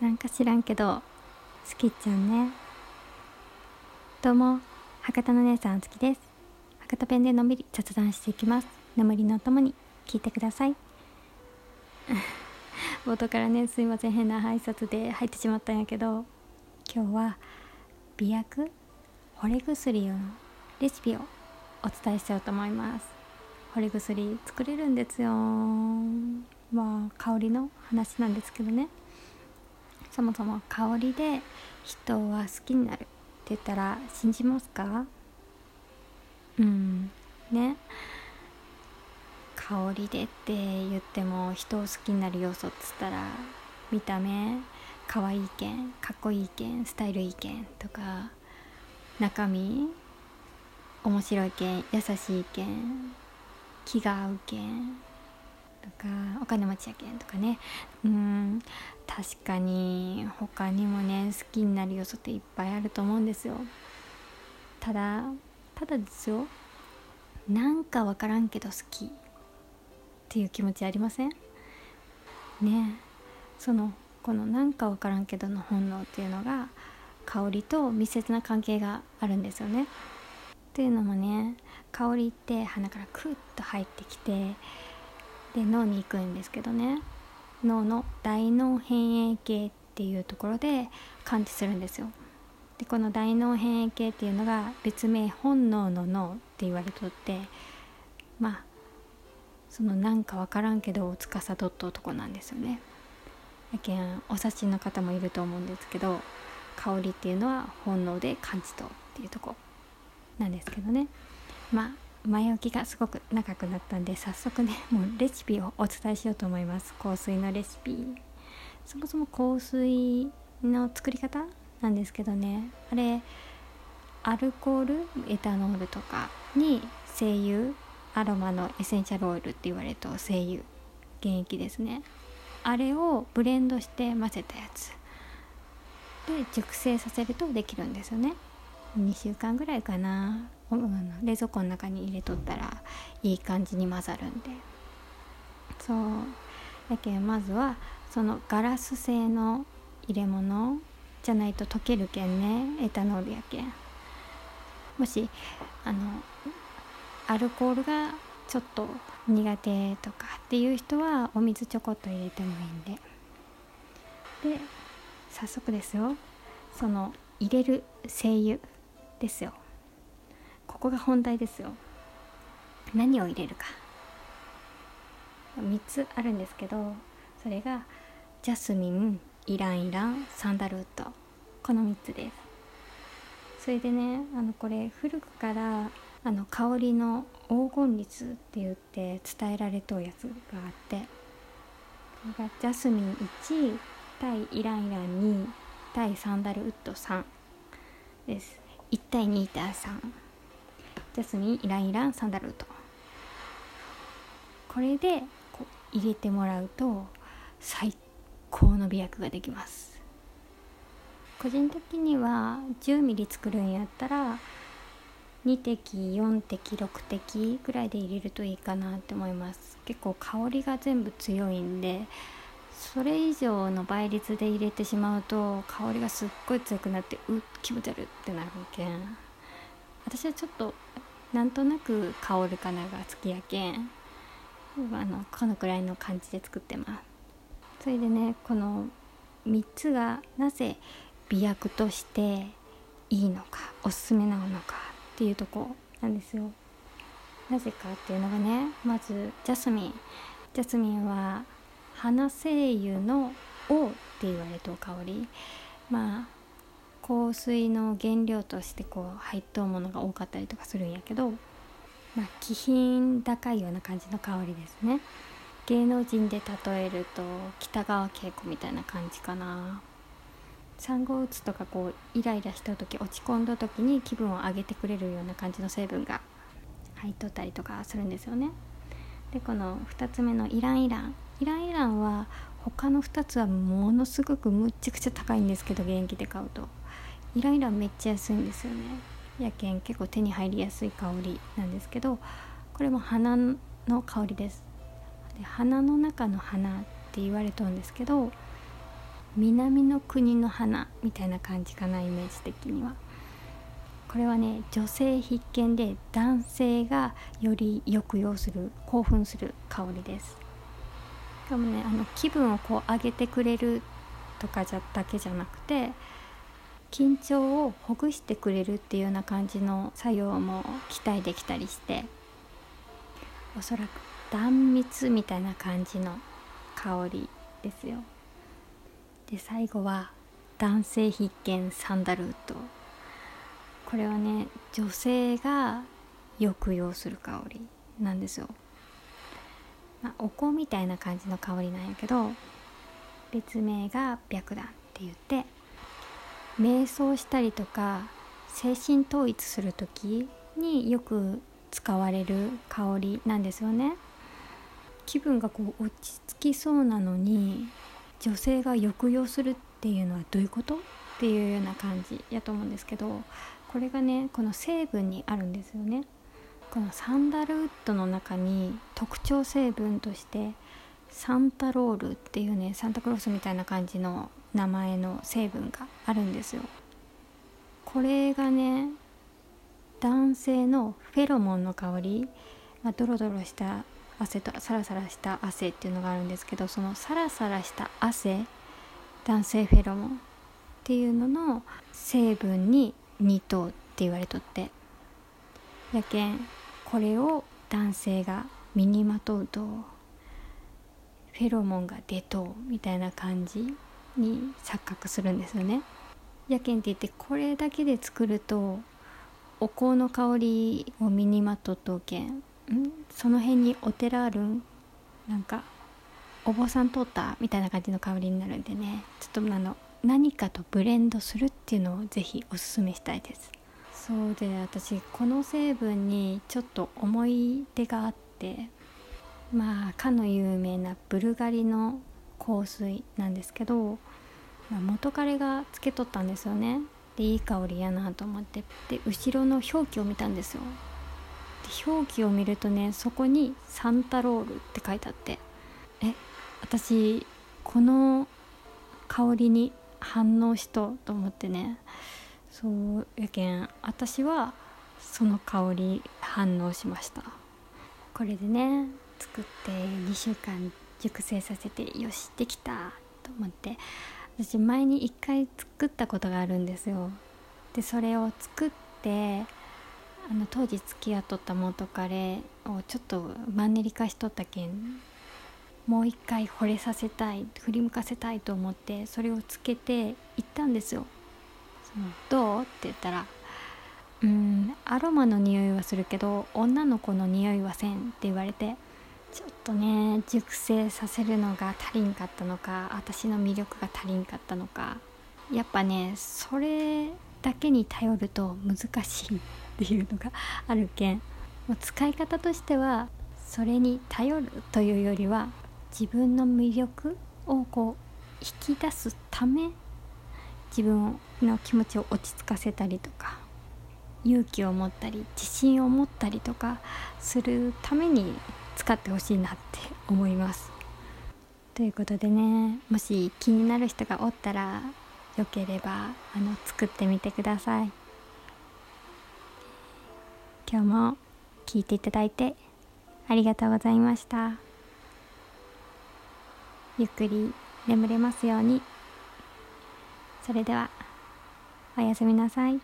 なんか知らんけど好きっちゃんね。どうも博多の姉さん好きです。博多弁でのんびり雑談していきます。眠りのともに聞いてください。冒頭からねすいません変な挨拶で入ってしまったんやけど今日は美薬惚れ薬のレシピをお伝えしようと思います。惚れ薬作れるんですよまあ香りの話なんですけどね。そもそも香りで人は好きになるって言ったら信じますか？うん。ね。香りでって言っても人を好きになる要素っつったら見た目可愛いけんかっこいいけんスタイルいいけんとか中身面白いけん優しいけん気が合うけんとかお金持ちやけんとかね。うん確かに他にもね好きになる要素っていっぱいあると思うんですよ。ただただですよ。なんか分からんけど好きっていう気持ちありません？ね。そのこのなんか分からんけどの本能っていうのが香りと密接な関係があるんですよね。っていうのもね香りって鼻からクッと入ってきてで脳に行くんですけどね。脳の大脳変影系っていうところで感知するんですよ。でこの大脳変影系っていうのが別名本能の脳って言われとってまあそのなんか分からんけど司っととこなんですよね。やけんお察しの方もいると思うんですけど香りっていうのは本能で感じとっていうとこなんですけどね。まあ前置きがすごく長くなったんで早速ね もうレシピをお伝えしようと思います。香水のレシピ。そもそも香水の作り方なんですけどね。あれアルコールエタノールとかに精油アロマのエッセンシャルオイルって言われると精油原液ですね。あれをブレンドして混ぜたやつ。で熟成させるとできるんですよね。2週間ぐらいかな。冷蔵庫の中に入れとったらいい感じに混ざるんで。そう。だけどまずはそのガラス製の入れ物じゃないと溶けるけんね。エタノールやけん。もしあのアルコールがちょっと苦手とかっていう人はお水ちょこっと入れてもいいんで。で早速ですよ。その入れる精油ですよ。ここが本題ですよ。何を入れるか。3つあるんですけどそれがジャスミンイランイランサンダルウッド。この3つです。それでねあのこれ古くからあの香りの黄金率って言って伝えられとうやつがあって。これがジャスミン1対イランイラン2対サンダルウッド3です。1対2対3ジャスミンイランイランサンダルと。これでこう入れてもらうと最高の美薬ができます。個人的には 10mm 作るんやったら2滴4滴6滴ぐらいで入れるといいかなって思います。結構香りが全部強いんでそれ以上の倍率で入れてしまうと香りがすっごい強くなってうっ気持ち悪ってなるけ。ん私はちょっとなんとなく香るかなが好きやけん。あのこのくらいの感じで作ってます。それでねこの3つがなぜ美薬としていいのかおすすめなのかっていうとこなんですよ。なぜかっていうのがねまずジャスミン。ジャスミンは花精油の王って言われた香り。まあ香水の原料としてこう入っとうものが多かったりとかするんやけど、まあ、気品高いような感じの香りですね。芸能人で例えると北川景子みたいな感じかな。産後うつとかこうイライラした時落ち込んだ時に気分を上げてくれるような感じの成分が入っとったりとかするんですよね。でこの2つ目のイランイラン。イランイランは他の2つはものすごくむっちゃくちゃ高いんですけど現役で買うと。イライラめっちゃ安いんですよね。やけん結構手に入りやすい香りなんですけどこれも花の香りです。で花の中の花って言われとんですけど南の国の花みたいな感じかなイメージ的には。これはね女性必見で男性がより抑揚する興奮する香りです。しかもねあの気分をこう上げてくれるとかじゃだけじゃなくて緊張をほぐしてくれるっていうような感じの作用も期待できたりしておそらく断蜜みたいな感じの香りですよ。で最後は男性必見サンダルウッド。これはね女性が抑揚する香りなんですよ、まあ、お香みたいな感じの香りなんやけど別名が白檀って言って瞑想したりとか精神統一する時によく使われる香りなんですよね。気分がこう落ち着きそうなのに女性が抑揚するっていうのはどういうことっていうような感じやと思うんですけどこれがねこの成分にあるんですよね。このサンダルウッドの中に特徴成分としてサンタロールっていうねサンタクロースみたいな感じの名前の成分があるんですよ。これがね男性のフェロモンの香り、まあ、ドロドロした汗とサラサラした汗っていうのがあるんですけどそのサラサラした汗男性フェロモンっていうのの成分に2等って言われとって。やけんこれを男性が身にまとうとフェロモンが出とうみたいな感じに錯覚するんですよね。やけんって言ってこれだけで作るとお香の香りを身にまとっとうけん。ん？その辺にお寺ある？んなんかお坊さん通ったみたいな感じの香りになるんでね。ちょっとあの何かとブレンドするっていうのをぜひおすすめしたいです。そうで私この成分にちょっと思い出があって。まあかの有名なブルガリの香水なんですけど、まあ、元彼がつけとったんですよね。でいい香りやなと思って。で後ろの表記を見たんですよ。表記を見るとねそこに「サンタロール」って書いてあって。え私この香りに反応しとと思ってね。そうやけん私はその香り反応しました。これでね。作って2週間熟成させてよしできたと思って。私前に1回作ったことがあるんですよ。でそれを作ってあの当時付き合っとった元彼をちょっとマンネリ化しとったけんもう一回惚れさせたい振り向かせたいと思ってそれをつけて行ったんですよ。そのどう？って言ったら「うんアロマの匂いはするけど女の子の匂いはせん」って言われて。ちょっとね熟成させるのが足りんかったのか私の魅力が足りんかったのか。やっぱねそれだけに頼ると難しいっていうのが あるけん。もう使い方としてはそれに頼るというよりは自分の魅力をこう引き出すため自分の気持ちを落ち着かせたりとか勇気を持ったり自信を持ったりとかするために使ってほしいなって思います。ということでねもし気になる人がおったらよければあの作ってみてください。今日も聞いていただいてありがとうございました。ゆっくり眠れますように。それでは、おやすみなさい。